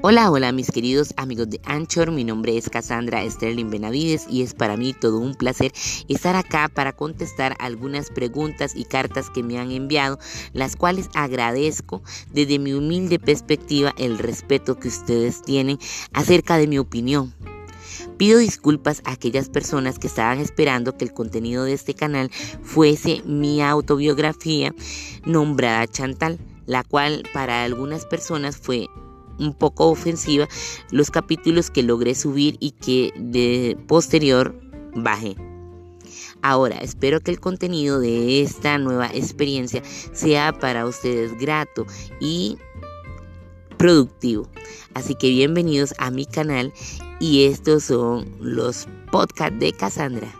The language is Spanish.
Hola, hola mis queridos amigos de Anchor, mi nombre es Cassandra Sterling Benavides y es para mí todo un placer estar acá para contestar algunas preguntas y cartas que me han enviado, las cuales agradezco desde mi humilde perspectiva el respeto que ustedes tienen acerca de mi opinión. Pido disculpas a aquellas personas que estaban esperando que el contenido de este canal fuese mi autobiografía nombrada Chantal, la cual para algunas personas fue un poco ofensiva los capítulos que logré subir y que de posterior bajé. Ahora, espero que el contenido de esta nueva experiencia sea para ustedes grato y productivo. Así que bienvenidos a mi canal y estos son los podcasts de Cassandra.